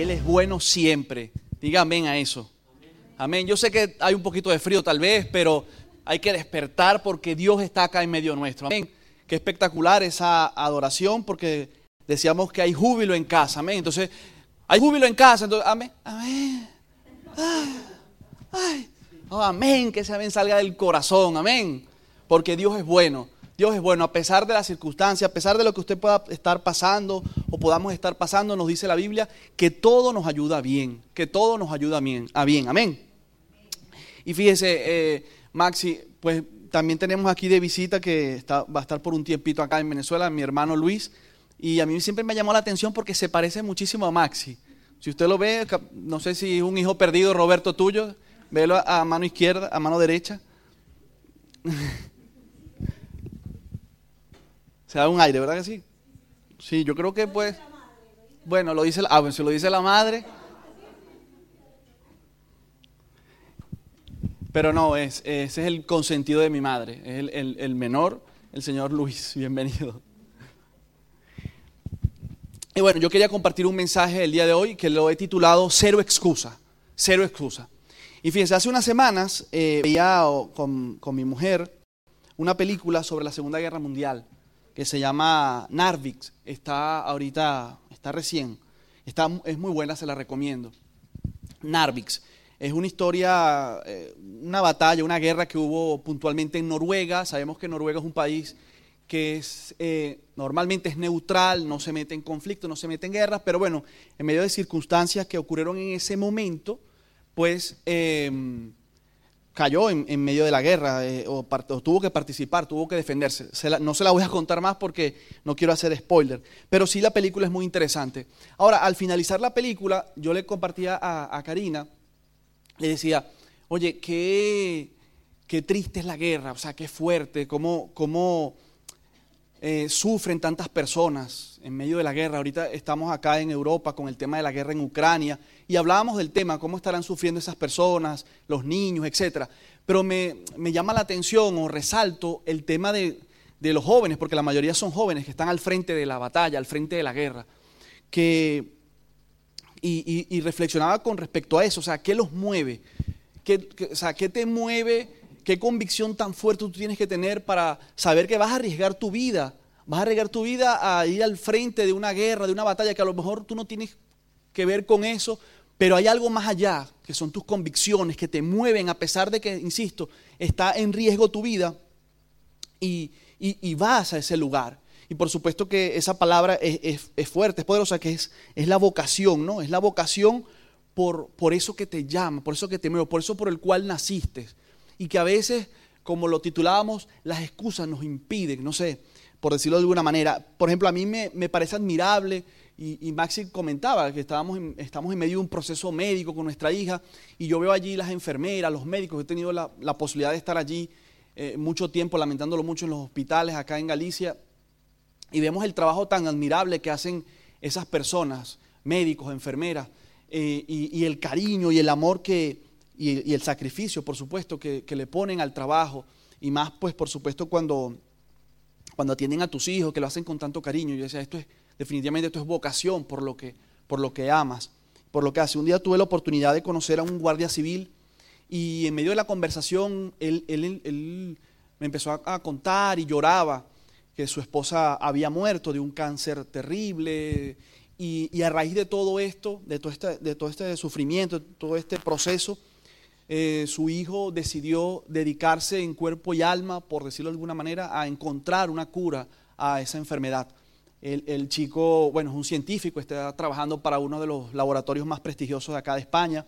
Él es bueno siempre. Diga amén a eso. Amén. Yo sé que hay un poquito de frío tal vez, pero hay que despertar porque Dios está acá en medio nuestro. Amén. Qué espectacular esa adoración porque decíamos que hay júbilo en casa. Amén. Entonces, hay júbilo en casa. Entonces, amén. Amén. Oh, amén. Que ese amén salga del corazón. Amén. Porque Dios es bueno. Dios es bueno, a pesar de las circunstancias, a pesar de lo que usted pueda estar pasando podamos estar pasando, nos dice la Biblia que todo nos ayuda bien, que todo nos ayuda bien, a bien, amén. Y fíjese, eh, Maxi, pues también tenemos aquí de visita que está, va a estar por un tiempito acá en Venezuela, mi hermano Luis, y a mí siempre me llamó la atención porque se parece muchísimo a Maxi. Si usted lo ve, no sé si es un hijo perdido, Roberto tuyo, velo a mano izquierda, a mano derecha. Se da un aire, ¿verdad que sí? Sí, yo creo que pues... Bueno, lo dice, ah, bueno, si lo dice la madre. Pero no, es, ese es el consentido de mi madre, es el, el menor, el señor Luis, bienvenido. Y bueno, yo quería compartir un mensaje el día de hoy que lo he titulado Cero excusa, cero excusa. Y fíjense, hace unas semanas eh, veía con, con, mi mujer una película sobre la Segunda Guerra Mundial que se llama Narvix. Está ahorita, está recién. Está, es muy buena, se la recomiendo. Narvix. Es una historia, eh, una batalla, una guerra que hubo puntualmente en Noruega. Sabemos que Noruega es un país que es, eh, normalmente es neutral, no se mete en conflicto, no se mete en guerras, pero bueno, en medio de circunstancias que ocurrieron en ese momento, pues eh, cayó en, medio de la guerra eh, o, tuvo que participar, tuvo que defenderse. no se la voy a contar más porque no quiero hacer spoiler, pero sí la película es muy interesante. Ahora, al finalizar la película, yo le compartía a, Karina, le decía, oye, qué, qué, triste es la guerra, o sea, qué fuerte, cómo, cómo eh, sufren tantas personas en medio de la guerra. Ahorita estamos acá en Europa con el tema de la guerra en Ucrania y hablábamos del tema, cómo estarán sufriendo esas personas, los niños, etc. Pero me, llama la atención o resalto el tema de, los jóvenes, porque la mayoría son jóvenes que están al frente de la batalla, al frente de la guerra. Que, y, reflexionaba con respecto a eso, o sea, ¿qué los mueve? ¿Qué, o sea, ¿qué te mueve? ¿Qué convicción tan fuerte tú tienes que tener para saber que vas a arriesgar tu vida? Vas a arriesgar tu vida a ir al frente de una guerra, de una batalla que a lo mejor tú no tienes que ver con eso, pero hay algo más allá, que son tus convicciones, que te mueven a pesar de que, insisto, está en riesgo tu vida y, vas a ese lugar. Y por supuesto que esa palabra es, fuerte, es poderosa, que es, es la vocación, ¿no? Es la vocación por, por eso que te llama, por eso que te mueve, por eso por el cual naciste y que a veces, como lo titulábamos, las excusas nos impiden, no sé, por decirlo de alguna manera. Por ejemplo, a mí me, parece admirable, y, Maxi comentaba que estábamos estamos en medio de un proceso médico con nuestra hija, y yo veo allí las enfermeras, los médicos, he tenido la, posibilidad de estar allí eh, mucho tiempo, lamentándolo mucho en los hospitales acá en Galicia, y vemos el trabajo tan admirable que hacen esas personas, médicos, enfermeras, eh, y el cariño y el amor que, y, el sacrificio, por supuesto, que, le ponen al trabajo, y más, pues, por supuesto, cuando, cuando atienden a tus hijos, que lo hacen con tanto cariño. Yo decía, esto es, definitivamente esto es vocación por lo que, por lo que amas, por lo que hace. Un día tuve la oportunidad de conocer a un guardia civil y en medio de la conversación él, él, me empezó a, contar y lloraba que su esposa había muerto de un cáncer terrible y, y a raíz de todo esto, de todo este, de todo este sufrimiento, de todo este proceso, eh, su hijo decidió dedicarse en cuerpo y alma, por decirlo de alguna manera, a encontrar una cura a esa enfermedad. El, chico, bueno, es un científico, está trabajando para uno de los laboratorios más prestigiosos de acá de España.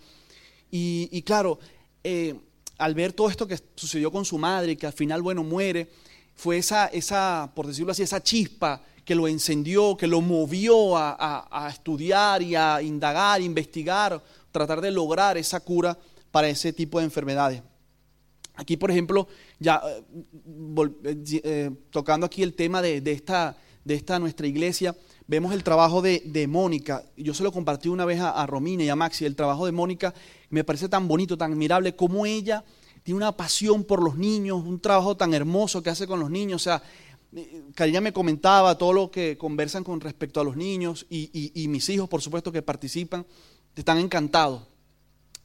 Y, claro, eh, al ver todo esto que sucedió con su madre, que al final, bueno, muere, fue esa, esa, por decirlo así, esa chispa que lo encendió, que lo movió a, a estudiar y a indagar, investigar, tratar de lograr esa cura para ese tipo de enfermedades. Aquí, por ejemplo, ya eh, eh, eh, tocando aquí el tema de, esta, de esta nuestra iglesia, vemos el trabajo de, Mónica. Yo se lo compartí una vez a, Romina y a Maxi. El trabajo de Mónica me parece tan bonito, tan admirable, como ella tiene una pasión por los niños, un trabajo tan hermoso que hace con los niños. O sea, Karina me comentaba todo lo que conversan con respecto a los niños y, mis hijos, por supuesto, que participan, están encantados.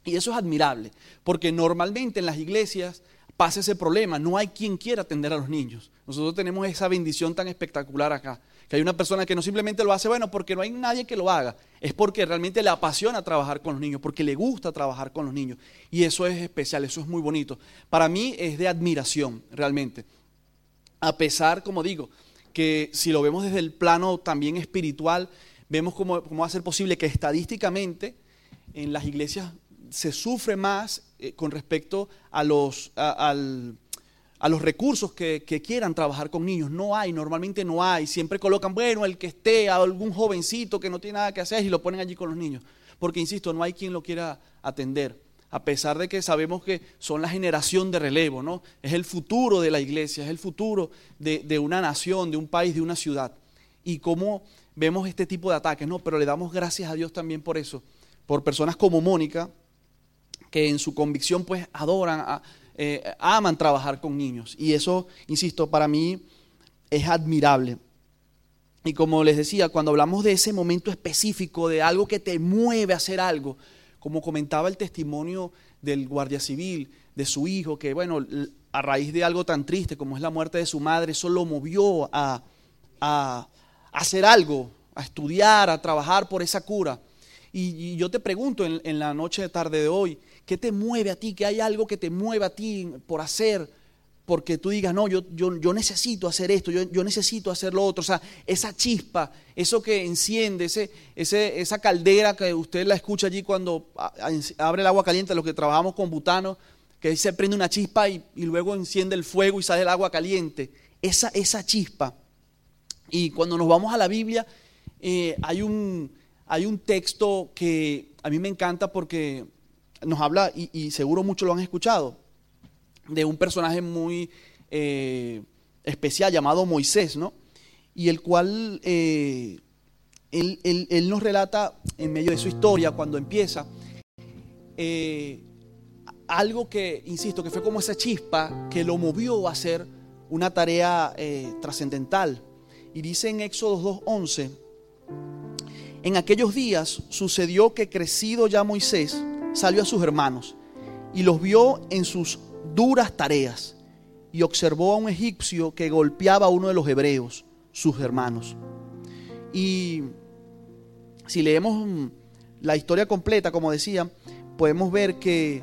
Y eso es admirable, porque normalmente en las iglesias pasa ese problema, no hay quien quiera atender a los niños. Nosotros tenemos esa bendición tan espectacular acá, que hay una persona que no simplemente lo hace, bueno, porque no hay nadie que lo haga, es porque realmente le apasiona trabajar con los niños, porque le gusta trabajar con los niños. Y eso es especial, eso es muy bonito. Para mí es de admiración, realmente. A pesar, como digo, que si lo vemos desde el plano también espiritual, vemos cómo, va a ser posible que estadísticamente en las iglesias se sufre más eh, con respecto a los, a, los recursos que, quieran trabajar con niños. No hay, normalmente no hay. Siempre colocan, bueno, el que esté, algún jovencito que no tiene nada que hacer y lo ponen allí con los niños. Porque, insisto, no hay quien lo quiera atender a pesar de que sabemos que son la generación de relevo, ¿no? Es el futuro de la iglesia, es el futuro de, una nación, de un país, de una ciudad. Y cómo vemos este tipo de ataques, ¿no? Pero le damos gracias a Dios también por eso, por personas como Mónica, que en su convicción pues adoran, eh, aman trabajar con niños. Y eso, insisto, para mí es admirable. Y como les decía, cuando hablamos de ese momento específico, de algo que te mueve a hacer algo, como comentaba el testimonio del guardia civil, de su hijo, que bueno, a raíz de algo tan triste como es la muerte de su madre, eso lo movió a, hacer algo, a estudiar, a trabajar por esa cura. Y, yo te pregunto en, en, la noche de tarde de hoy, ¿qué te mueve a ti? ¿Qué hay algo que te mueve a ti por hacer? porque tú digas, no, yo, yo, yo necesito hacer esto, yo, yo, necesito hacer lo otro. O sea, esa chispa, eso que enciende, ese, ese, esa caldera que usted la escucha allí cuando abre el agua caliente, los que trabajamos con butano, que se prende una chispa y, luego enciende el fuego y sale el agua caliente. Esa, esa chispa. Y cuando nos vamos a la Biblia, eh, hay, un, hay un texto que a mí me encanta porque nos habla, y, seguro muchos lo han escuchado, de un personaje muy eh, especial llamado Moisés, ¿no? Y el cual eh, él, nos relata en medio de su historia, cuando empieza, eh, algo que, insisto, que fue como esa chispa que lo movió a hacer una tarea trascendental. Y dice en Éxodo 2.11, en aquellos días sucedió que crecido ya Moisés salió a sus hermanos y los vio en sus duras tareas y observó a un egipcio que golpeaba a uno de los hebreos, sus hermanos. Y si leemos la historia completa, como decía, podemos ver que,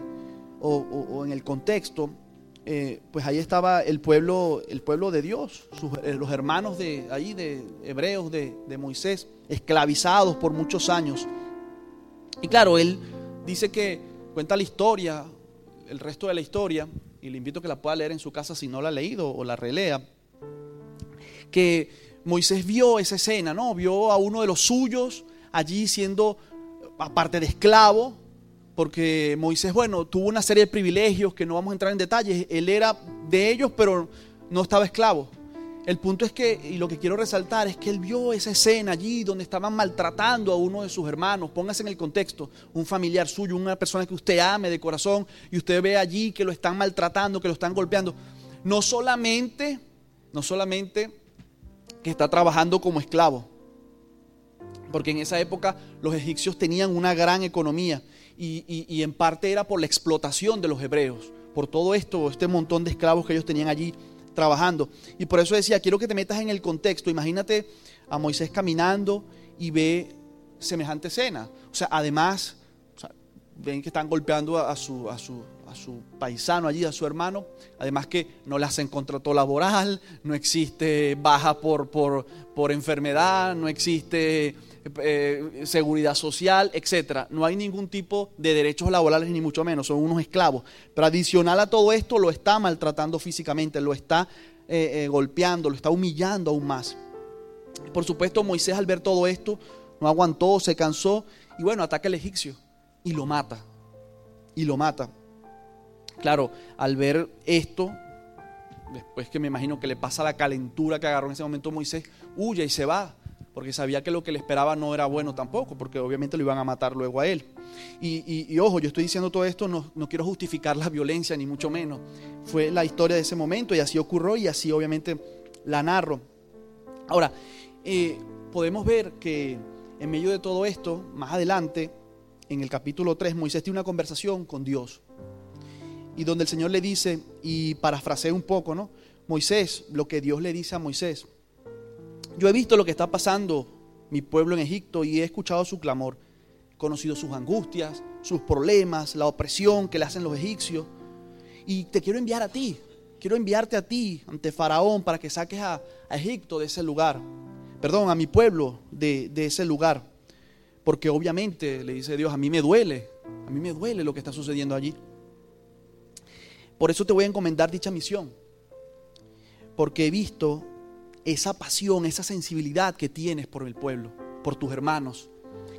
o, en el contexto, eh, pues ahí estaba el pueblo, el pueblo de Dios, eh, los hermanos de ahí, de hebreos de, de Moisés, esclavizados por muchos años. Y claro, él dice que cuenta la historia el resto de la historia, y le invito a que la pueda leer en su casa si no la ha leído o la relea, que Moisés vio esa escena, ¿no? Vio a uno de los suyos allí siendo, aparte de esclavo, porque Moisés, bueno, tuvo una serie de privilegios que no vamos a entrar en detalles, él era de ellos, pero no estaba esclavo. El punto es que, y lo que quiero resaltar, es que él vio esa escena allí donde estaban maltratando a uno de sus hermanos. Póngase en el contexto, un familiar suyo, una persona que usted ame de corazón, y usted ve allí que lo están maltratando, que lo están golpeando. No solamente, no solamente que está trabajando como esclavo, porque en esa época los egipcios tenían una gran economía y, y en parte era por la explotación de los hebreos, por todo esto, este montón de esclavos que ellos tenían allí trabajando. Y por eso decía, quiero que te metas en el contexto. Imagínate a Moisés caminando y ve semejante escena. O sea, además, ven que están golpeando a, su, a, su, a su paisano allí, a su hermano. Además que no le hacen contrato laboral, no existe baja por, por, por enfermedad, no existe eh, seguridad social, etcétera. No hay ningún tipo de derechos laborales ni mucho menos, son unos esclavos. Pero adicional a todo esto lo está maltratando físicamente, lo está eh, eh, golpeando, lo está humillando aún más. Por supuesto, Moisés al ver todo esto no aguantó, se cansó y bueno, ataca al egipcio y lo mata. Y lo mata. Claro, al ver esto, después que me imagino que le pasa la calentura que agarró en ese momento Moisés, huye y se va porque sabía que lo que le esperaba no era bueno tampoco, porque obviamente lo iban a matar luego a él. Y, ojo, yo estoy diciendo todo esto, no, no, quiero justificar la violencia, ni mucho menos. Fue la historia de ese momento y así ocurrió y así obviamente la narro. Ahora, eh, podemos ver que en medio de todo esto, más adelante, en el capítulo 3, Moisés tiene una conversación con Dios. Y donde el Señor le dice, y parafraseo un poco, ¿no? Moisés, lo que Dios le dice a Moisés. Yo he visto lo que está pasando mi pueblo en Egipto y he escuchado su clamor. He conocido sus angustias, sus problemas, la opresión que le hacen los egipcios. Y te quiero enviar a ti. Quiero enviarte a ti ante Faraón para que saques a, Egipto de ese lugar. Perdón, a mi pueblo de, de ese lugar. Porque obviamente, le dice Dios, a mí me duele. A mí me duele lo que está sucediendo allí. Por eso te voy a encomendar dicha misión. Porque he visto esa pasión, esa sensibilidad que tienes por el pueblo, por tus hermanos.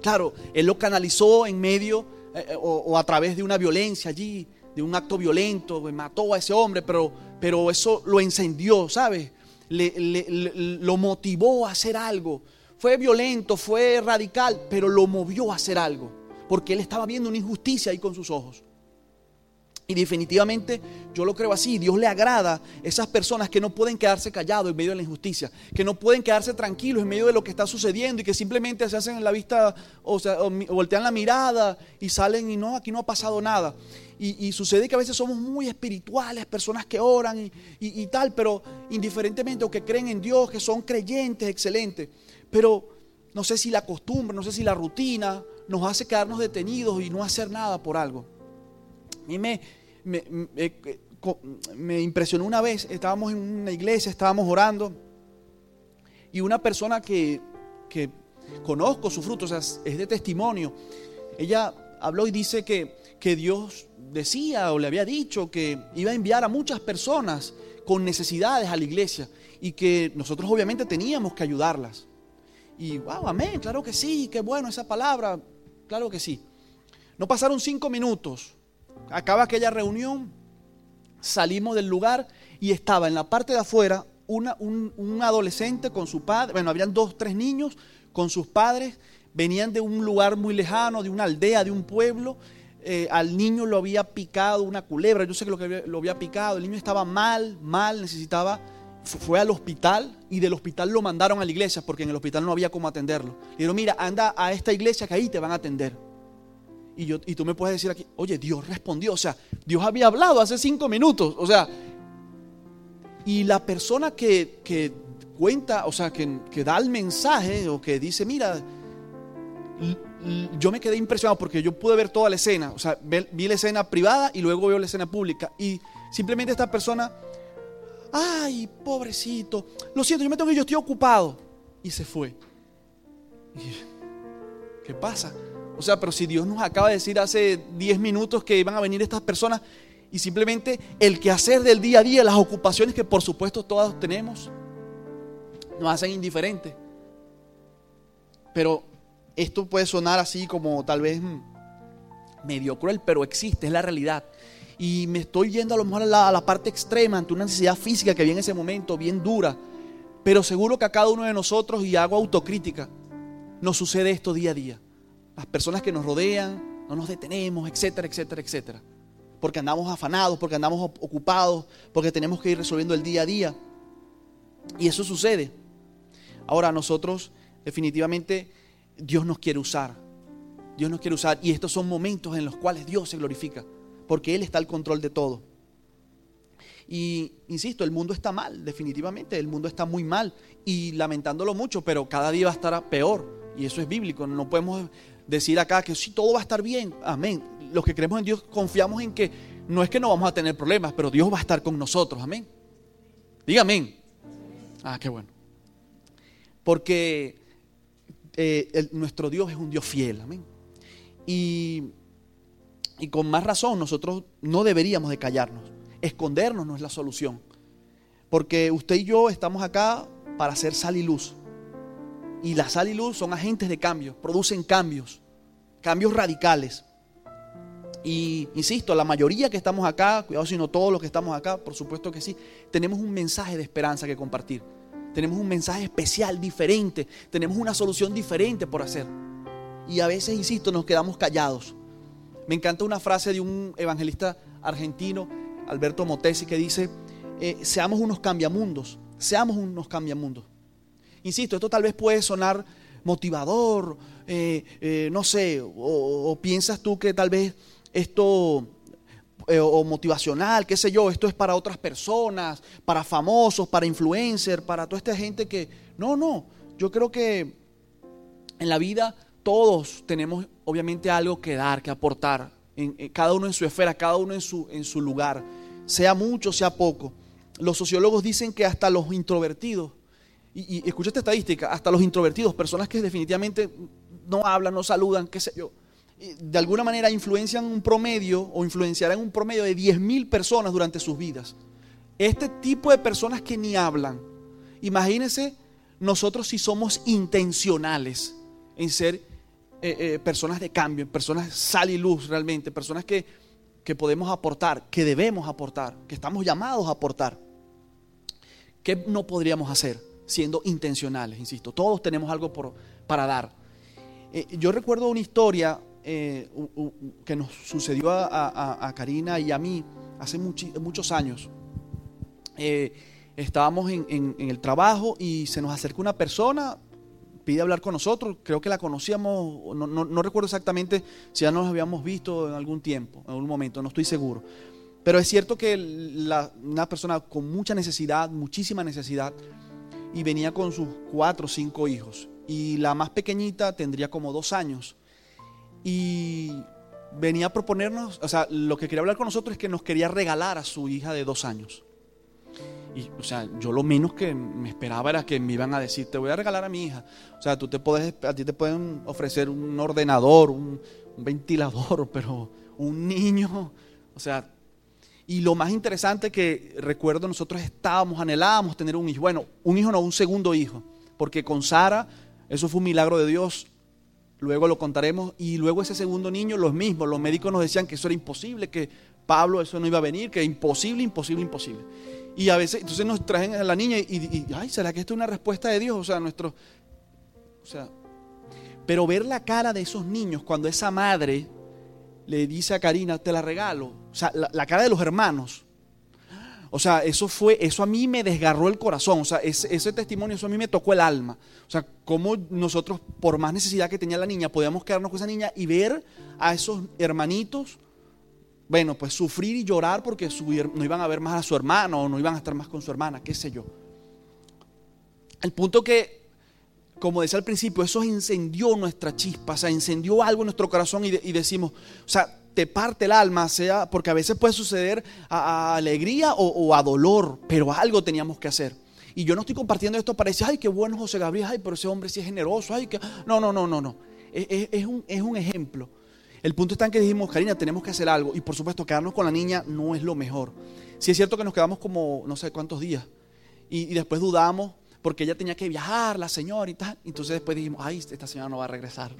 Claro, Él lo canalizó en medio eh, eh, o, a través de una violencia allí, de un acto violento, mató a ese hombre, pero, pero eso lo encendió, ¿sabes? lo motivó a hacer algo. Fue violento, fue radical, pero lo movió a hacer algo, porque él estaba viendo una injusticia ahí con sus ojos. Y definitivamente yo lo creo así, Dios le agrada esas personas que no pueden quedarse callados en medio de la injusticia, que no pueden quedarse tranquilos en medio de lo que está sucediendo y que simplemente se hacen en la vista o, sea, voltean la mirada y salen y no, aquí no ha pasado nada. Y, sucede que a veces somos muy espirituales, personas que oran y, y tal, pero indiferentemente o que creen en Dios, que son creyentes, excelentes. Pero no sé si la costumbre, no sé si la rutina nos hace quedarnos detenidos y no hacer nada por algo. A mí me, me, impresionó una vez, estábamos en una iglesia, estábamos orando, y una persona que, que conozco su fruto, o sea, es de testimonio, ella habló y dice que, que Dios decía o le había dicho que iba a enviar a muchas personas con necesidades a la iglesia y que nosotros obviamente teníamos que ayudarlas. Y wow, amén, claro que sí, qué bueno esa palabra, claro que sí. No pasaron cinco minutos acaba aquella reunión, salimos del lugar y estaba en la parte de afuera una, un, adolescente con su padre, bueno, habían dos, tres niños con sus padres, venían de un lugar muy lejano, de una aldea, de un pueblo. Eh, al niño lo había picado una culebra, yo sé que lo, que lo había picado, el niño estaba mal, mal, necesitaba, fue al hospital y del hospital lo mandaron a la iglesia porque en el hospital no había cómo atenderlo. Y dijeron, mira, anda a esta iglesia que ahí te van a atender. Y, yo, y tú me puedes decir aquí, oye, Dios respondió, o sea, Dios había hablado hace cinco minutos, o sea, y la persona que, cuenta, o sea, que, que, da el mensaje o que dice, mira, yo me quedé impresionado porque yo pude ver toda la escena, o sea, vi la escena privada y luego veo la escena pública y simplemente esta persona, ay, pobrecito, lo siento, yo me tengo que yo estoy ocupado y se fue. ¿Qué pasa? O sea, pero si Dios nos acaba de decir hace 10 minutos que iban a venir estas personas y simplemente el quehacer del día a día, las ocupaciones que por supuesto todos tenemos, nos hacen indiferentes. Pero esto puede sonar así como tal vez mm, medio cruel, pero existe, es la realidad. Y me estoy yendo a lo mejor a la, parte extrema, ante una necesidad física que había en ese momento, bien dura. Pero seguro que a cada uno de nosotros, y hago autocrítica, nos sucede esto día a día las personas que nos rodean, no nos detenemos, etcétera, etcétera, etcétera. Porque andamos afanados, porque andamos ocupados, porque tenemos que ir resolviendo el día a día. Y eso sucede. Ahora nosotros definitivamente Dios nos quiere usar. Dios nos quiere usar y estos son momentos en los cuales Dios se glorifica, porque Él está al control de todo. Y insisto, el mundo está mal, definitivamente, el mundo está muy mal y lamentándolo mucho, pero cada día va a estar peor. Y eso es bíblico, no podemos decir acá que sí, todo va a estar bien. Amén. Los que creemos en Dios confiamos en que no es que no vamos a tener problemas, pero Dios va a estar con nosotros. Amén. Diga amén. Ah, qué bueno. Porque eh, nuestro Dios es un Dios fiel. Amén. Y, y con más razón nosotros no deberíamos de callarnos. Escondernos no es la solución. Porque usted y yo estamos acá para hacer sal y luz. Y la sal y luz son agentes de cambio, producen cambios, cambios radicales. Y insisto, la mayoría que estamos acá, cuidado si no todos los que estamos acá, por supuesto que sí, tenemos un mensaje de esperanza que compartir. Tenemos un mensaje especial, diferente. Tenemos una solución diferente por hacer. Y a veces, insisto, nos quedamos callados. Me encanta una frase de un evangelista argentino, Alberto Motesi, que dice, eh, seamos unos cambiamundos seamos unos cambiamundos. Insisto, esto tal vez puede sonar motivador, eh, eh, no sé, o, piensas tú que tal vez esto, eh, o motivacional, qué sé yo, esto es para otras personas, para famosos, para influencers, para toda esta gente que... No, no, yo creo que en la vida todos tenemos obviamente algo que dar, que aportar, cada uno en su esfera, cada uno en su, en su lugar, sea mucho, sea poco. Los sociólogos dicen que hasta los introvertidos, y, escucha esta estadística, hasta los introvertidos, personas que definitivamente no hablan, no saludan, qué sé yo, de alguna manera influencian un promedio o influenciarán un promedio de 10.000 personas durante sus vidas. Este tipo de personas que ni hablan, imagínense nosotros si somos intencionales en ser eh, eh, personas de cambio, personas sal y luz realmente, personas que, que podemos aportar, que debemos aportar, que estamos llamados a aportar. ¿Qué no podríamos hacer siendo intencionales? Insisto, todos tenemos algo por, para dar. Eh, yo recuerdo una historia que nos sucedió a, Karina y a mí hace muchos años. estábamos en, el trabajo y se nos acercó una persona, pide hablar con nosotros. Creo que la conocíamos, no, recuerdo exactamente si ya nos habíamos visto en algún tiempo, en algún momento, no estoy seguro. Pero es cierto que una persona con mucha necesidad, muchísima necesidad, y venía con sus cuatro o cinco hijos. Y la más pequeñita tendría como dos años. Y venía a proponernos, o sea, lo que quería hablar con nosotros es que nos quería regalar a su hija de dos años. Y, o sea, yo lo menos que me esperaba era que me iban a decir, te voy a regalar a mi hija. O sea, tú te puedes, a ti te pueden ofrecer un ordenador, un, ventilador, pero un niño, o sea, y lo más interesante que recuerdo, nosotros estábamos, anhelábamos tener un hijo. Bueno, un hijo no, un segundo hijo. Porque con Sara, eso fue un milagro de Dios. Luego lo contaremos. Y luego ese segundo niño, los mismos. Los médicos nos decían que eso era imposible, que Pablo eso no iba a venir, que imposible, imposible, imposible. Y a veces, entonces nos traen a la niña y, ay, ¿será que esto es una respuesta de Dios? O sea, nuestro, o sea, pero ver la cara de esos niños cuando esa madre le dice a Karina, te la regalo, o sea, la, cara de los hermanos, o sea, eso fue, eso a mí me desgarró el corazón, o sea, ese, ese, testimonio, eso a mí me tocó el alma. O sea, cómo nosotros, por más necesidad que tenía la niña, podíamos quedarnos con esa niña y ver a esos hermanitos bueno, pues sufrir y llorar porque no iban a ver más a su hermano o no iban a estar más con su hermana, qué sé yo. El punto que, como decía al principio, eso incendió nuestra chispa, o sea, incendió algo en nuestro corazón y, decimos, o sea, te parte el alma, sea, porque a veces puede suceder a, alegría o, a dolor, pero algo teníamos que hacer. Y yo no estoy compartiendo esto para decir, ay, qué bueno José Gabriel, ay, pero ese hombre sí es generoso, ay, que... No, no, no, no, no. Es, un, es un ejemplo el punto está en que dijimos, Karina, tenemos que hacer algo. Y por supuesto, quedarnos con la niña no es lo mejor. Si es cierto que nos quedamos como no sé cuántos días. Y, después dudamos porque ella tenía que viajar, la señora y tal. Entonces después dijimos, ay, esta señora no va a regresar.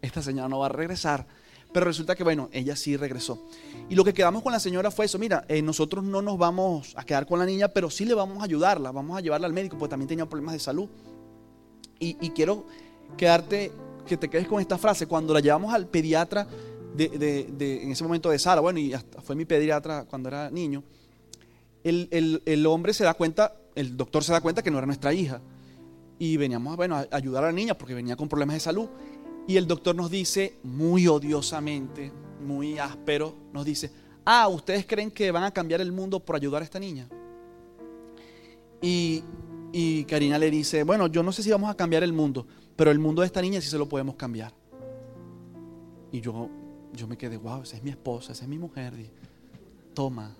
Esta señora no va a regresar. Pero resulta que, bueno, ella sí regresó. Y lo que quedamos con la señora fue eso, mira, eh, nosotros no nos vamos a quedar con la niña, pero sí le vamos a ayudarla, vamos a llevarla al médico, porque también tenía problemas de salud. Y, quiero quedarte que te quedes con esta frase. Cuando la llevamos al pediatra de, en ese momento de Sara, bueno, y hasta fue mi pediatra cuando era niño, el, hombre se da cuenta, el doctor se da cuenta que no era nuestra hija. Y veníamos bueno, a ayudar a la niña porque venía con problemas de salud. Y el doctor nos dice, muy odiosamente, muy áspero, nos dice, ah, ¿ustedes creen que van a cambiar el mundo por ayudar a esta niña? Y, y Karina le dice, bueno, yo no sé si vamos a cambiar el mundo, pero el mundo de esta niña sí se lo podemos cambiar. Y yo, yo me quedé, wow, esa es mi esposa, esa es mi mujer. Toma.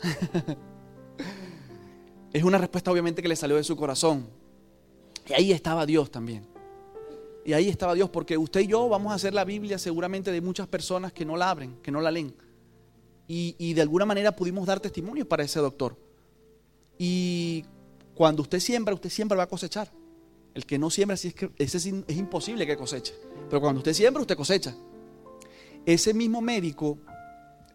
es una respuesta obviamente que le salió de su corazón. Y ahí estaba Dios también. Y ahí estaba Dios, porque usted y yo vamos a hacer la Biblia seguramente de muchas personas que no la abren, que no la leen. Y, y de alguna manera pudimos dar testimonio para ese doctor. Y cuando usted siembra, usted siempre va a cosechar. El que no siembra, ese es, es imposible que coseche. Pero cuando usted siembra, usted cosecha. Ese mismo médico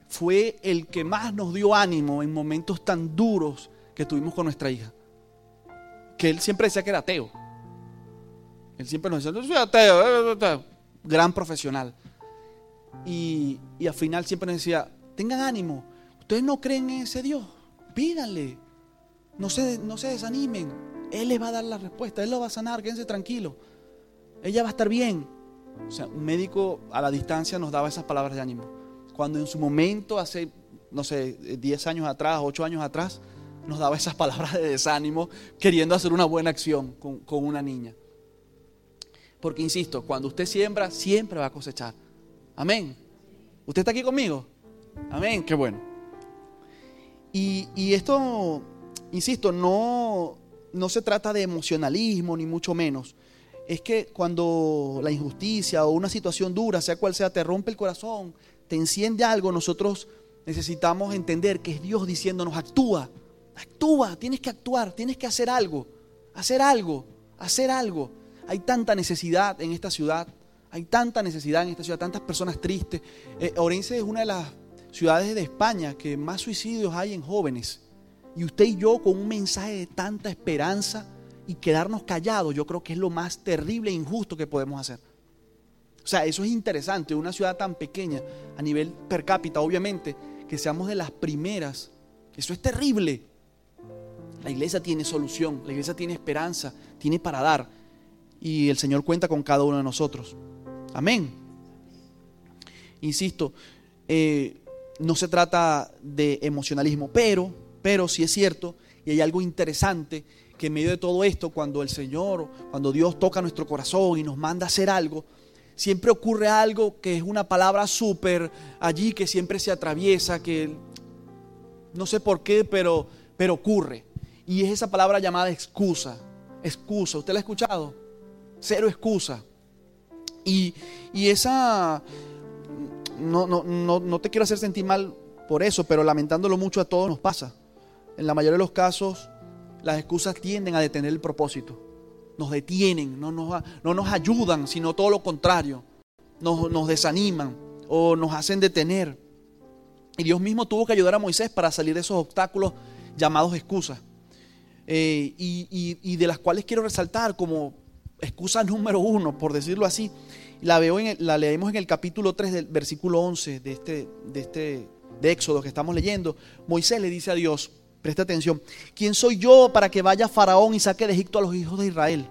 fue el que más nos dio ánimo en momentos tan duros que tuvimos con nuestra hija. Que él siempre decía que era ateo. Él siempre nos decía, yo soy ateo, ateo. gran profesional. Y, y al final siempre nos decía, tengan ánimo, ustedes no creen en ese Dios, pídanle. No se, no se desanimen. Él les va a dar la respuesta, Él lo va a sanar, quédense tranquilos. Ella va a estar bien. O sea, un médico a la distancia nos daba esas palabras de ánimo. Cuando en su momento, hace, no sé, 10 años atrás, 8 años atrás, nos daba esas palabras de desánimo queriendo hacer una buena acción con, con una niña. Porque, insisto, cuando usted siembra, siempre va a cosechar. Amén. ¿Usted está aquí conmigo? Amén, qué bueno. Y, y esto, insisto, no, no se trata de emocionalismo, ni mucho menos. Es que cuando la injusticia o una situación dura, sea cual sea, te rompe el corazón, te enciende algo, nosotros necesitamos entender que es Dios diciéndonos, actúa, actúa, tienes que actuar, tienes que hacer algo, hacer algo, hacer algo. Hay tanta necesidad en esta ciudad, hay tanta necesidad en esta ciudad, tantas personas tristes. Eh, Orense es una de las ciudades de España que más suicidios hay en jóvenes. Y usted y yo con un mensaje de tanta esperanza y quedarnos callados, yo creo que es lo más terrible e injusto que podemos hacer. O sea, eso es interesante, una ciudad tan pequeña a nivel per cápita, obviamente, que seamos de las primeras. Eso es terrible. La iglesia tiene solución, la iglesia tiene esperanza, tiene para dar. Y el Señor cuenta con cada uno de nosotros. Amén. Insisto, eh, no se trata de emocionalismo, pero, pero sí es cierto, y hay algo interesante, que en medio de todo esto, cuando el Señor, cuando Dios toca nuestro corazón y nos manda a hacer algo, siempre ocurre algo que es una palabra súper allí, que siempre se atraviesa, que no sé por qué, pero, pero ocurre. Y es esa palabra llamada excusa. Excusa. ¿Usted la ha escuchado? Cero excusa. Y, y esa no, no, no, no te quiero hacer sentir mal por eso, pero lamentándolo mucho a todos nos pasa. En la mayoría de los casos, las excusas tienden a detener el propósito. Nos detienen, no nos, no nos ayudan, sino todo lo contrario. Nos, nos desaniman o nos hacen detener. Y Dios mismo tuvo que ayudar a Moisés para salir de esos obstáculos llamados excusas. Eh, y, de las cuales quiero resaltar como excusa número uno, por decirlo así, la, veo en la leemos en el capítulo 3 del versículo 11 de este, de este de Éxodo que estamos leyendo. Moisés le dice a Dios, presta atención, ¿quién soy yo para que vaya Faraón y saque de Egipto a los hijos de Israel?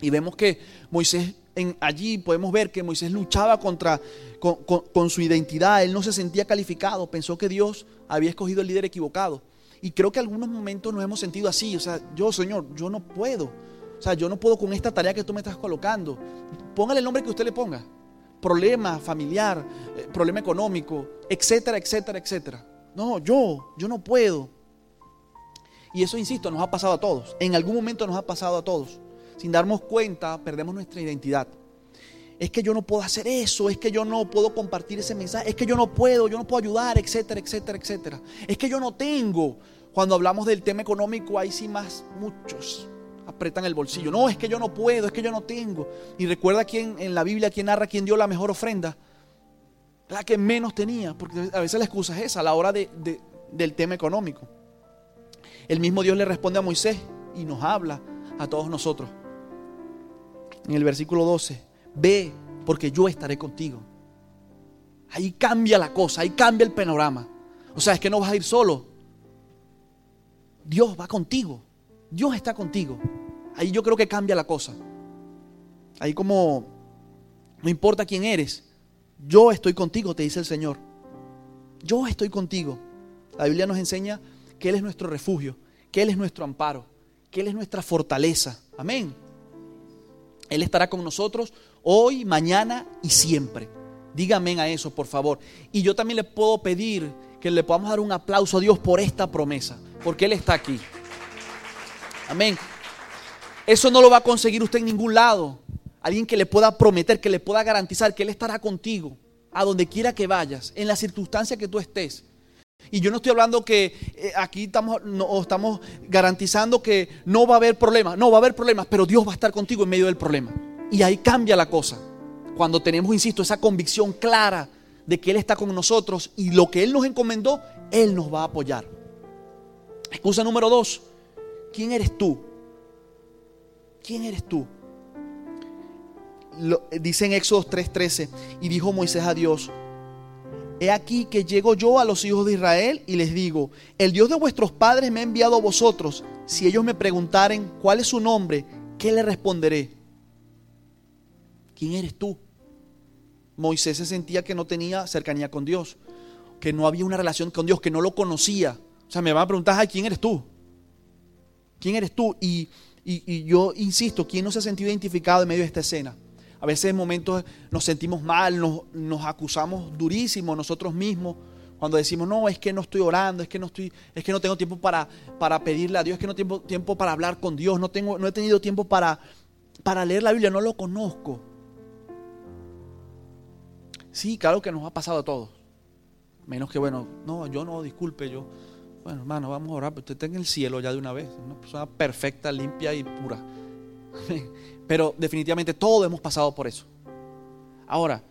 Y vemos que Moisés, en, allí podemos ver que Moisés luchaba contra, con, con su identidad, él no se sentía calificado, pensó que Dios había escogido el líder equivocado. Y creo que algunos momentos nos hemos sentido así, o sea, yo Señor, yo no puedo. O sea, yo no puedo con esta tarea que tú me estás colocando. Póngale el nombre que usted le ponga. Problema familiar, eh, problema económico, etcétera, etcétera, etcétera. No, yo, yo no puedo. Y eso, insisto, nos ha pasado a todos. En algún momento nos ha pasado a todos. Sin darnos cuenta, perdemos nuestra identidad. Es que yo no puedo hacer eso, es que yo no puedo compartir ese mensaje, es que yo no puedo, yo no puedo ayudar, etcétera, etcétera, etcétera. Es que yo no tengo. Cuando hablamos del tema económico, hay sí más muchos apretan el bolsillo. No, es que yo no puedo, es que yo no tengo. Y recuerda quién en la Biblia, quién narra, quién dio la mejor ofrenda. La que menos tenía, porque a veces la excusa es esa, a la hora de, del tema económico. El mismo Dios le responde a Moisés y nos habla a todos nosotros. En el versículo 12, ve porque yo estaré contigo. Ahí cambia la cosa, ahí cambia el panorama. O sea, es que no vas a ir solo. Dios va contigo. Dios está contigo. Ahí yo creo que cambia la cosa. Ahí como, no importa quién eres, yo estoy contigo, te dice el Señor. Yo estoy contigo. La Biblia nos enseña que Él es nuestro refugio, que Él es nuestro amparo, que Él es nuestra fortaleza. Amén. Él estará con nosotros hoy, mañana y siempre. Dígame a eso, por favor. Y yo también le puedo pedir que le podamos dar un aplauso a Dios por esta promesa, porque Él está aquí. Amén. Eso no lo va a conseguir usted en ningún lado. Alguien que le pueda prometer, que le pueda garantizar que Él estará contigo, a donde quiera que vayas, en la circunstancia que tú estés. Y yo no estoy hablando que eh, aquí estamos, no, estamos garantizando que no va a haber problemas. No, va a haber problemas, pero Dios va a estar contigo en medio del problema. Y ahí cambia la cosa. Cuando tenemos, insisto, esa convicción clara de que Él está con nosotros y lo que Él nos encomendó, Él nos va a apoyar. Excusa número dos, ¿quién eres tú? ¿Quién eres tú? Lo, dice en Éxodo 3:13, y dijo Moisés a Dios, he aquí que llego yo a los hijos de Israel y les digo, el Dios de vuestros padres me ha enviado a vosotros. Si ellos me preguntaren cuál es su nombre, ¿qué le responderé? ¿Quién eres tú? Moisés se sentía que no tenía cercanía con Dios, que no había una relación con Dios, que no lo conocía. O sea, me van a preguntar, ¿quién eres tú? ¿Quién eres tú? Y, yo insisto, ¿quién no se ha sentido identificado en medio de esta escena? A veces en momentos nos sentimos mal, nos, acusamos durísimo nosotros mismos. Cuando decimos, no, es que no estoy orando, es que no, estoy, es que no tengo tiempo para, para pedirle a Dios, es que no tengo tiempo para hablar con Dios, no, tengo, no he tenido tiempo para, para leer la Biblia, no lo conozco. Sí, claro que nos ha pasado a todos. Menos que, bueno, no, yo no, disculpe, yo. Bueno, hermano, vamos a orar, pero usted está en el cielo ya de una vez. Una persona perfecta, limpia y pura. Pero definitivamente todos hemos pasado por eso. Ahora,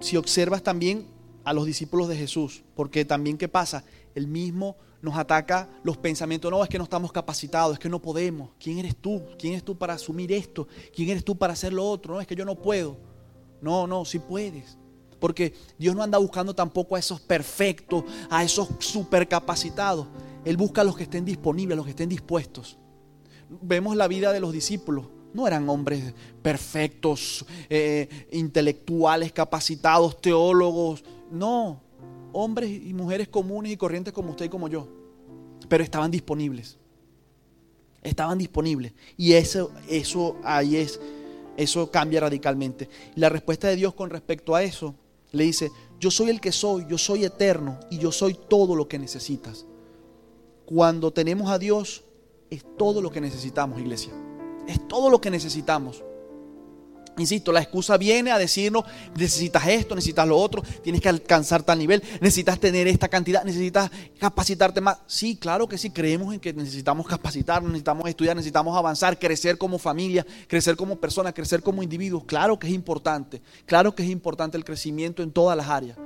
si observas también a los discípulos de Jesús, porque también qué pasa, el mismo nos ataca los pensamientos, no, es que no estamos capacitados, es que no podemos. ¿Quién eres tú? ¿Quién eres tú para asumir esto? ¿Quién eres tú para hacer lo otro? No, es que yo no puedo. No, no, sí puedes. Porque Dios no anda buscando tampoco a esos perfectos, a esos supercapacitados. Él busca a los que estén disponibles, a los que estén dispuestos. Vemos la vida de los discípulos. No eran hombres perfectos, eh, intelectuales, capacitados, teólogos. No, hombres y mujeres comunes y corrientes como usted y como yo. Pero estaban disponibles. Estaban disponibles. Y eso, eso ahí es eso cambia radicalmente. La respuesta de Dios con respecto a eso le dice, yo soy el que soy, yo soy eterno y yo soy todo lo que necesitas. Cuando tenemos a Dios, es todo lo que necesitamos, iglesia. Es todo lo que necesitamos. Insisto, la excusa viene a decirnos, necesitas esto, necesitas lo otro, tienes que alcanzar tal nivel, necesitas tener esta cantidad, necesitas capacitarte más. Sí, claro que sí, creemos en que necesitamos capacitar, necesitamos estudiar, necesitamos avanzar, crecer como familia, crecer como persona, crecer como individuos. Claro que es importante, claro que es importante el crecimiento en todas las áreas.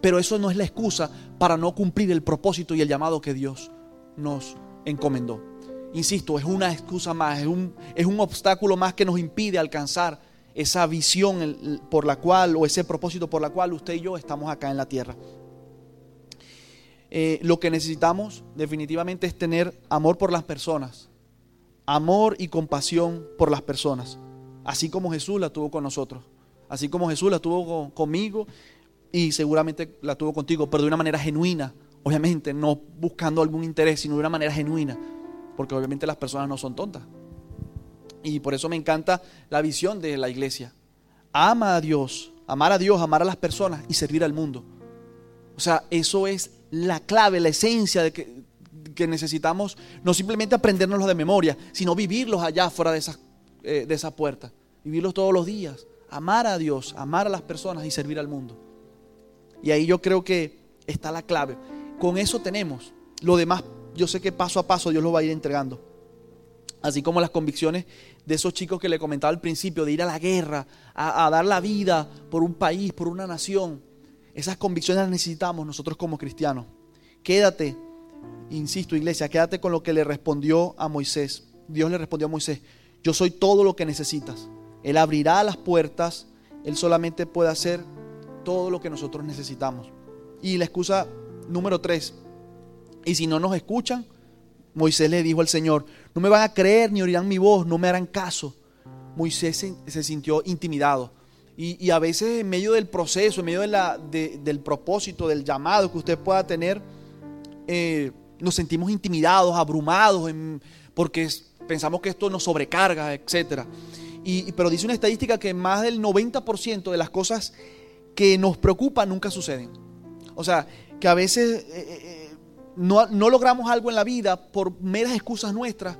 Pero eso no es la excusa para no cumplir el propósito y el llamado que Dios nos encomendó. Insisto, es una excusa más, es un, es un obstáculo más que nos impide alcanzar esa visión por la cual, o ese propósito por la cual usted y yo estamos acá en la tierra. Eh, lo que necesitamos definitivamente es tener amor por las personas, amor y compasión por las personas, así como Jesús la tuvo con nosotros, así como Jesús la tuvo conmigo y seguramente la tuvo contigo, pero de una manera genuina, obviamente, no buscando algún interés, sino de una manera genuina, porque obviamente las personas no son tontas. Y por eso me encanta la visión de la iglesia. Ama a Dios, amar a Dios, amar a las personas y servir al mundo. O sea, eso es la clave, la esencia de que, necesitamos no simplemente aprendernoslo de memoria, sino vivirlos allá fuera de esa, eh, de. Vivirlos todos los días. Amar a Dios, amar a las personas y servir al mundo. Y ahí yo creo que está la clave. Con eso tenemos. Lo demás, yo sé que paso a paso Dios lo va a ir entregando así como las convicciones de esos chicos que le comentaba al principio, de ir a la guerra, a, dar la vida por un país, por una nación. Esas convicciones las necesitamos nosotros como cristianos. Quédate, insisto iglesia, quédate con lo que le respondió a Moisés. Dios le respondió a Moisés, yo soy todo lo que necesitas. Él abrirá las puertas, Él solamente puede hacer todo lo que nosotros necesitamos. Y la excusa número tres, y si no nos escuchan, Moisés le dijo al Señor, no me van a creer ni oirán mi voz, no me harán caso. Moisés se, sintió intimidado. Y, a veces en medio del proceso, en medio del propósito, del llamado que usted pueda tener, eh, nos sentimos intimidados, abrumados, porque pensamos que esto nos sobrecarga, etc. Y, pero dice una estadística que más del 90% de las cosas que nos preocupan nunca suceden. O sea, que a veces... Eh, eh, no, logramos algo en la vida por meras excusas nuestras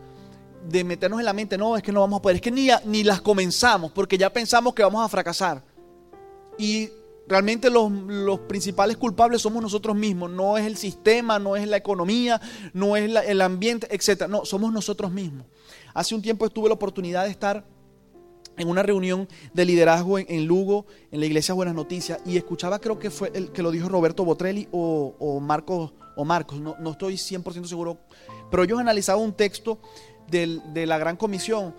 de meternos en la mente, no, es que no vamos a poder, es que ni, ni las comenzamos porque ya pensamos que vamos a fracasar. Y realmente los, los, principales culpables somos nosotros mismos, no es el sistema, no es la economía, no es el ambiente, etc. No, somos nosotros mismos. Hace un tiempo tuve la oportunidad de estar en una reunión de liderazgo en, Lugo, en la iglesia Buenas Noticias, y escuchaba, creo que fue el que lo dijo Roberto Botrelli o, o Marcos o Marcos, no, no estoy 100% seguro, pero ellos analizaban un texto de la Gran Comisión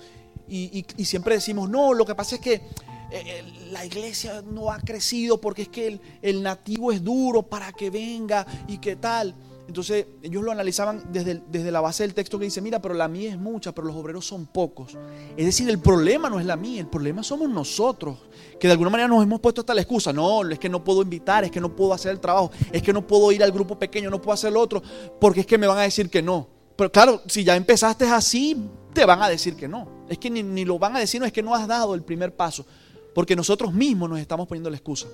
y, siempre decimos, no, lo que pasa es que eh, la iglesia no ha crecido porque es que el, nativo es duro para que venga y qué tal. Entonces ellos lo analizaban desde, desde, la base del texto que dice, mira, pero la mía es mucha, pero los obreros son pocos. Es decir, el problema no es la mía, el problema somos nosotros, que de alguna manera nos hemos puesto hasta la excusa, no, es que no puedo invitar, es que no puedo hacer el trabajo, es que no puedo ir al grupo pequeño, no puedo hacer el otro, porque es que me van a decir que no. Pero claro, si ya empezaste así, te van a decir que no. Es que ni, ni lo van a decir, no es que no has dado el primer paso, porque nosotros mismos nos estamos poniendo la excusa.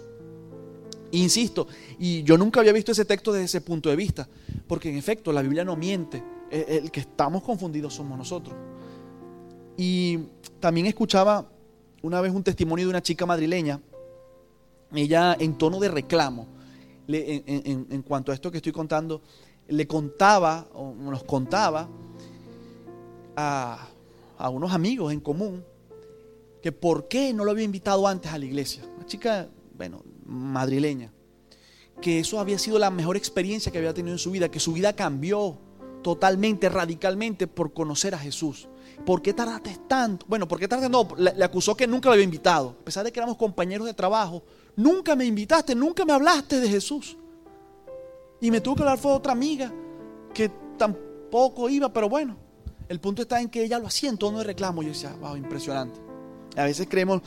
Insisto, y yo nunca había visto ese texto desde ese punto de vista, porque en efecto la Biblia no miente, e, el que estamos confundidos somos nosotros. Y también escuchaba una vez un testimonio de una chica madrileña, ella en tono de reclamo, en, cuanto a esto que estoy contando, le contaba, o nos contaba a, a unos amigos en común, que por qué no lo había invitado antes a la iglesia. Una chica, bueno, madrileña, que eso había sido la mejor experiencia que había tenido en su vida, que su vida cambió totalmente, radicalmente por conocer a Jesús. ¿Por qué tardaste tanto? Bueno, ¿por qué tardaste? No, le, acusó que nunca lo había invitado. A pesar de que éramos compañeros de trabajo, nunca me invitaste, nunca me hablaste de Jesús. Y me tuvo que hablar fue otra amiga que tampoco iba, pero bueno, el punto está en que ella lo hacía en tono de reclamo. Yo decía, wow, impresionante. A veces creemos,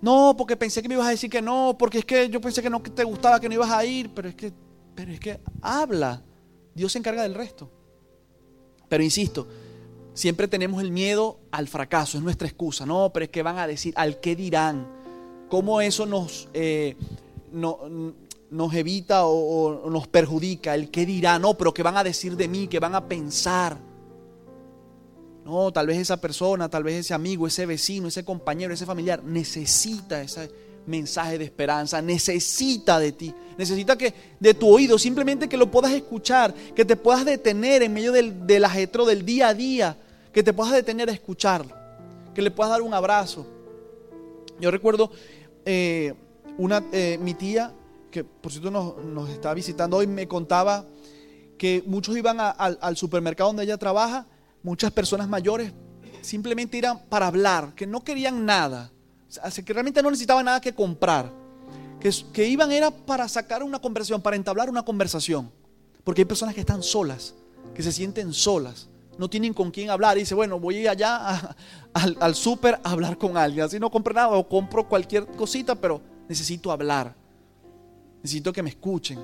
no, porque pensé que me ibas a decir que no, porque es que yo pensé que no que te gustaba, que no ibas a ir, pero es que, pero es que habla. Dios se encarga del resto. Pero insisto, siempre tenemos el miedo al fracaso, es nuestra excusa. No, pero es que van a decir, al qué dirán. ¿Cómo eso nos, eh, nos evita o, nos perjudica? El qué dirán, no, pero qué van a decir de mí, qué van a pensar. No, tal vez esa persona, tal vez ese amigo, ese vecino, ese compañero, ese familiar necesita ese mensaje de esperanza, necesita de ti, necesita que de tu oído, simplemente que lo puedas escuchar, que te puedas detener en medio del, del del día a día, que te puedas detener a escucharlo, que le puedas dar un abrazo. Yo recuerdo eh, una, eh, mi tía, que por cierto nos, nos está visitando hoy, me contaba que muchos iban al supermercado donde ella trabaja muchas personas mayores simplemente iban para hablar, que no querían nada, que realmente no necesitaban nada que comprar, que, que iban era para sacar una conversación, para entablar una conversación, porque hay personas que están solas, que se sienten solas, no tienen con quién hablar y dice, bueno, voy allá al, al súper a hablar con alguien, así no compro nada o compro cualquier cosita, pero necesito hablar, necesito que me escuchen.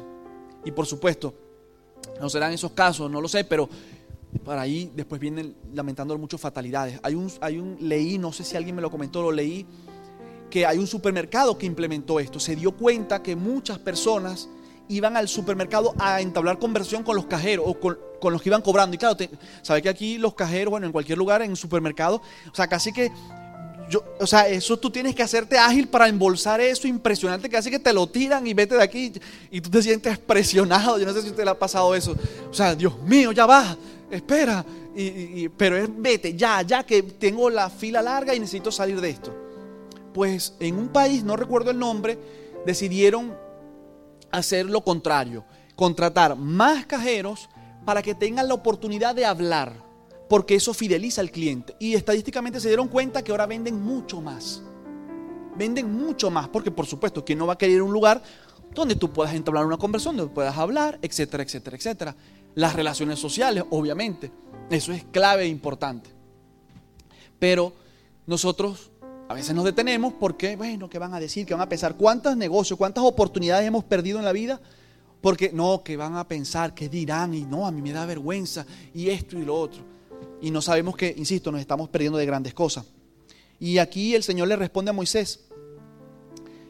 Y por supuesto, no serán esos casos, no lo sé, pero para ahí después vienen lamentando muchas fatalidades. Hay un, hay un, leí, no sé si alguien me lo comentó, lo leí, que hay un supermercado que implementó esto. Se dio cuenta que muchas personas iban al supermercado a entablar conversión con los cajeros o con, los que iban cobrando. Y claro, sabe que aquí los cajeros, bueno, en cualquier lugar, en un supermercado, o sea, casi que yo, o sea, eso tú tienes que hacerte ágil para embolsar eso impresionante que hace que te lo tiran y vete de aquí y tú te sientes presionado. Yo no sé si te le ha pasado eso. O sea, Dios mío, ya va espera, pero es vete, ya, ya que tengo la fila larga y necesito salir de esto. Pues en un país, no recuerdo el nombre, decidieron hacer lo contrario, contratar más cajeros para que tengan la oportunidad de hablar, porque eso fideliza al cliente. Y estadísticamente se dieron cuenta que ahora venden mucho más. Venden mucho más, porque por supuesto, ¿quién no va a querer un lugar donde tú puedas entablar una conversación, donde puedas hablar, etcétera, etcétera, etcétera? Las relaciones sociales, obviamente. Eso es clave e importante. Pero nosotros a veces nos detenemos porque, bueno, ¿qué van a decir? ¿Qué van a pensar? ¿Cuántos negocios, cuántas oportunidades hemos perdido en la vida? Porque no, que van a pensar, que dirán, y no, a mí me da vergüenza, y esto y lo otro. Y no sabemos que, insisto, nos estamos perdiendo de grandes cosas. Y aquí el Señor le responde a Moisés,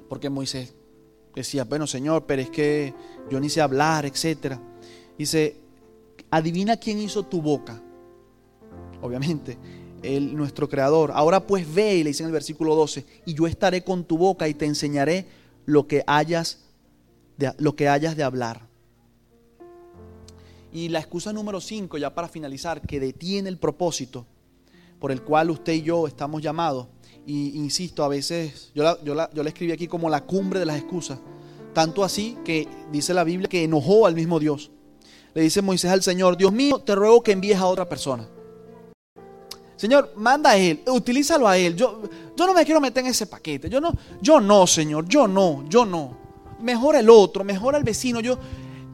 porque Moisés decía, bueno, Señor, pero es que yo ni sé hablar, etcétera. Dice, Adivina quién hizo tu boca. Obviamente, el, nuestro creador. Ahora pues ve, y le dice en el versículo 12, y yo estaré con tu boca y te enseñaré lo que hayas de, lo que hayas de hablar. Y la excusa número 5, ya para finalizar, que detiene el propósito por el cual usted y yo estamos llamados. Y insisto, a veces yo yo, yo la escribí aquí como la cumbre de las excusas. Tanto así que dice la Biblia que enojó al mismo Dios le dice Moisés al Señor, Dios mío, te ruego que envíes a otra persona. Señor, manda a Él, utilízalo a Él. Yo, yo no me quiero meter en ese paquete. Yo no, yo no, Señor, yo no, yo no. Mejor el otro, mejor el vecino. Yo,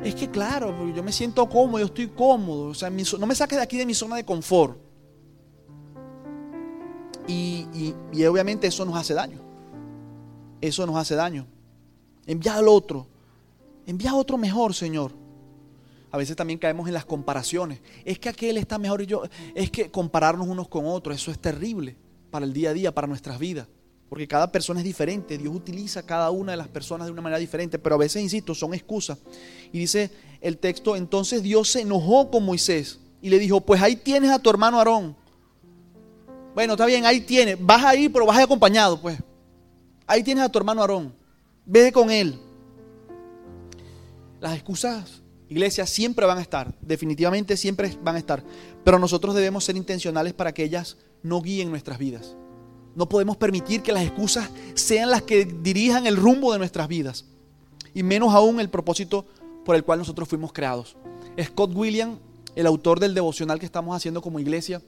es que claro, yo me siento cómodo, yo estoy cómodo. O sea, no me saques de aquí de mi zona de confort. Y, y, obviamente eso nos hace daño. Eso nos hace daño. Envía al otro. Envía a otro mejor, Señor. A veces también caemos en las comparaciones. Es que aquel está mejor y yo. Es que compararnos unos con otros, eso es terrible para el día a día, para nuestras vidas. Porque cada persona es diferente. Dios utiliza a cada una de las personas de una manera diferente. Pero a veces, insisto, son excusas. Y dice el texto, entonces Dios se enojó con Moisés y le dijo, pues ahí tienes a tu hermano Aarón. Bueno, está bien, ahí tienes. Vas a ir, pero vas acompañado, pues. Ahí tienes a tu hermano Aarón. Ve con él. Las excusas, iglesia, siempre van a estar. Definitivamente siempre van a estar. Pero nosotros debemos ser intencionales para que ellas no guíen nuestras vidas. No podemos permitir que las excusas sean las que dirijan el rumbo de nuestras vidas. Y menos aún el propósito por el cual nosotros fuimos creados. Scott William, el autor del devocional que estamos haciendo como iglesia,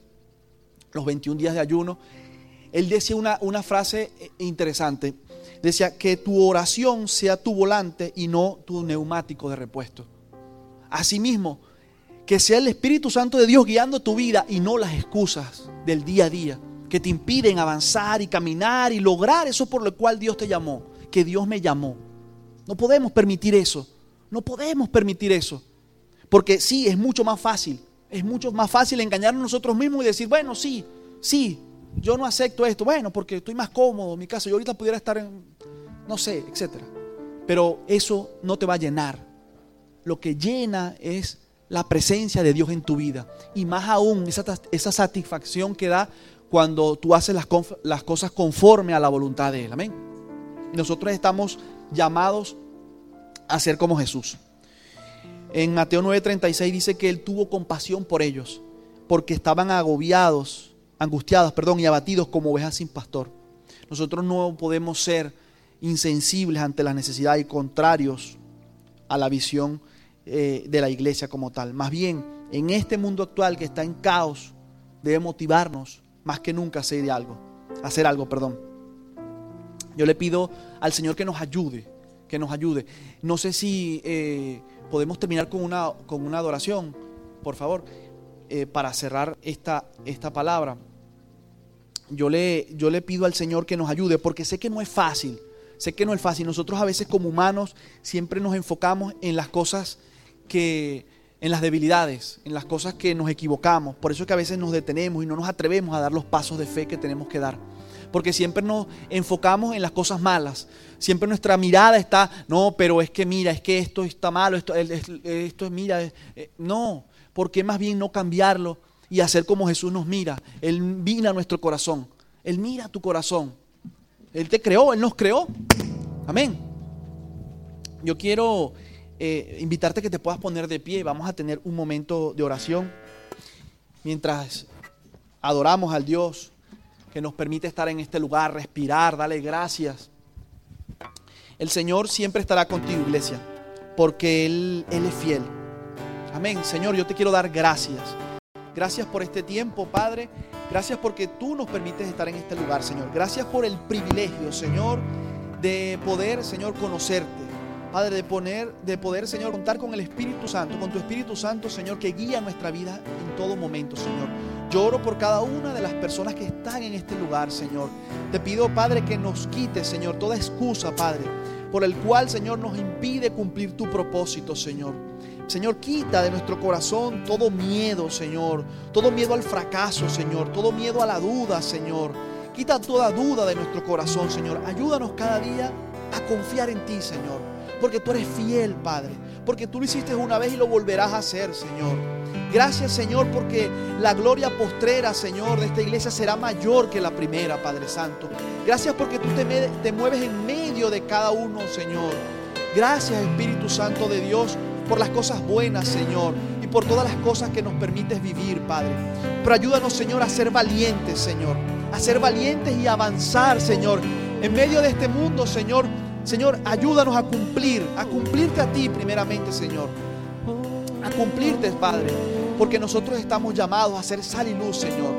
los 21 días de ayuno, él decía una, una frase eh, interesante. Decía que tu oración sea tu volante y no tu neumático de repuesto. Asimismo, que sea el Espíritu Santo de Dios guiando tu vida y no las excusas del día a día que te impiden avanzar y caminar y lograr eso por lo cual Dios te llamó, que Dios me llamó. No podemos permitir eso. No podemos permitir eso. Porque sí, es mucho más fácil. Es mucho más fácil engañarnos nosotros mismos y decir, bueno, sí, sí, yo no acepto esto. Bueno, porque estoy más cómodo en mi casa. Yo ahorita pudiera estar en, no sé, etcétera. Pero eso no te va a llenar. Lo que llena es la presencia de Dios en tu vida. Y más aún esa, esa satisfacción que da cuando tú haces las, las cosas conforme a la voluntad de Él. Amén. Nosotros estamos llamados a ser como Jesús. En Mateo 9:36 dice que Él tuvo compasión por ellos, porque estaban agobiados, angustiados, perdón, y abatidos como ovejas sin pastor. Nosotros no podemos ser insensibles ante la necesidad y contrarios a la visión eh, de la iglesia como tal. Más bien, en este mundo actual que está en caos, debe motivarnos más que nunca hacer algo, hacer algo, perdón. Yo le pido al Señor que nos ayude, que nos ayude. No sé si eh, podemos terminar con una, con una adoración, por favor, eh, para cerrar esta, esta palabra. Yo le, yo le pido al Señor que nos ayude, porque sé que no es fácil, sé que no es fácil. Nosotros a veces como humanos siempre nos enfocamos en las cosas que, en las debilidades, en las cosas que nos equivocamos. Por eso es que a veces nos detenemos y no nos atrevemos a dar los pasos de fe que tenemos que dar. Porque siempre nos enfocamos en las cosas malas. Siempre nuestra mirada está, no, pero es que mira, es que esto está malo, esto, esto es, mira, eh, no. ¿Por qué más bien no cambiarlo y hacer como Jesús nos mira? Él mira nuestro corazón. Él mira tu corazón. Él te creó, Él nos creó. Amén. Yo quiero eh, invitarte a que te puedas poner de pie. Vamos a tener un momento de oración mientras adoramos al Dios que nos permite estar en este lugar, respirar, darle gracias. El Señor siempre estará contigo, iglesia, porque Él, Él es fiel. Amén. Señor, yo te quiero dar gracias. Gracias por este tiempo, Padre. Gracias porque tú nos permites estar en este lugar, Señor. Gracias por el privilegio, Señor, de poder, Señor, conocerte Padre, de, poner, de poder, Señor, contar con el Espíritu Santo, con tu Espíritu Santo, Señor, que guía nuestra vida en todo momento, Señor. Lloro por cada una de las personas que están en este lugar, Señor. Te pido, Padre, que nos quite, Señor, toda excusa, Padre, por el cual, Señor, nos impide cumplir tu propósito, Señor. Señor, quita de nuestro corazón todo miedo, Señor. Todo miedo al fracaso, Señor. Todo miedo a la duda, Señor. Quita toda duda de nuestro corazón, Señor. Ayúdanos cada día a confiar en ti, Señor porque tú eres fiel, Padre, porque tú lo hiciste una vez y lo volverás a hacer, Señor. Gracias, Señor, porque la gloria postrera, Señor, de esta iglesia será mayor que la primera, Padre Santo. Gracias porque tú te, mueves en medio de cada uno, Señor. Gracias, Espíritu Santo de Dios, por las cosas buenas, Señor, y por todas las cosas que nos permites vivir, Padre. Pero ayúdanos, Señor, a ser valientes, Señor, a ser valientes y avanzar, Señor, en medio de este mundo, Señor, Señor, ayúdanos a cumplir, a cumplirte a ti primeramente, Señor. A cumplirte, Padre. Porque nosotros estamos llamados a ser sal y luz, Señor.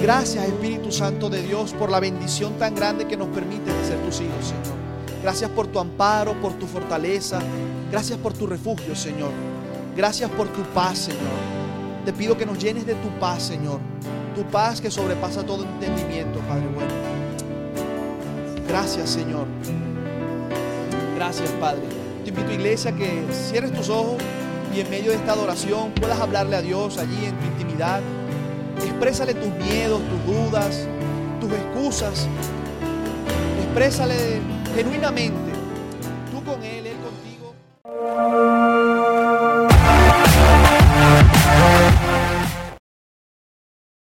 Gracias Espíritu Santo de Dios por la bendición tan grande que nos permite de ser tus hijos, Señor. Gracias por tu amparo, por tu fortaleza. Gracias por tu refugio, Señor. Gracias por tu paz, Señor. Te pido que nos llenes de tu paz, Señor. Tu paz que sobrepasa todo entendimiento, Padre bueno. Gracias, Señor. Gracias, Padre. Te invito, iglesia, que cierres tus ojos y en medio de esta adoración puedas hablarle a Dios allí en tu intimidad. Exprésale tus miedos, tus dudas, tus excusas. Exprésale genuinamente.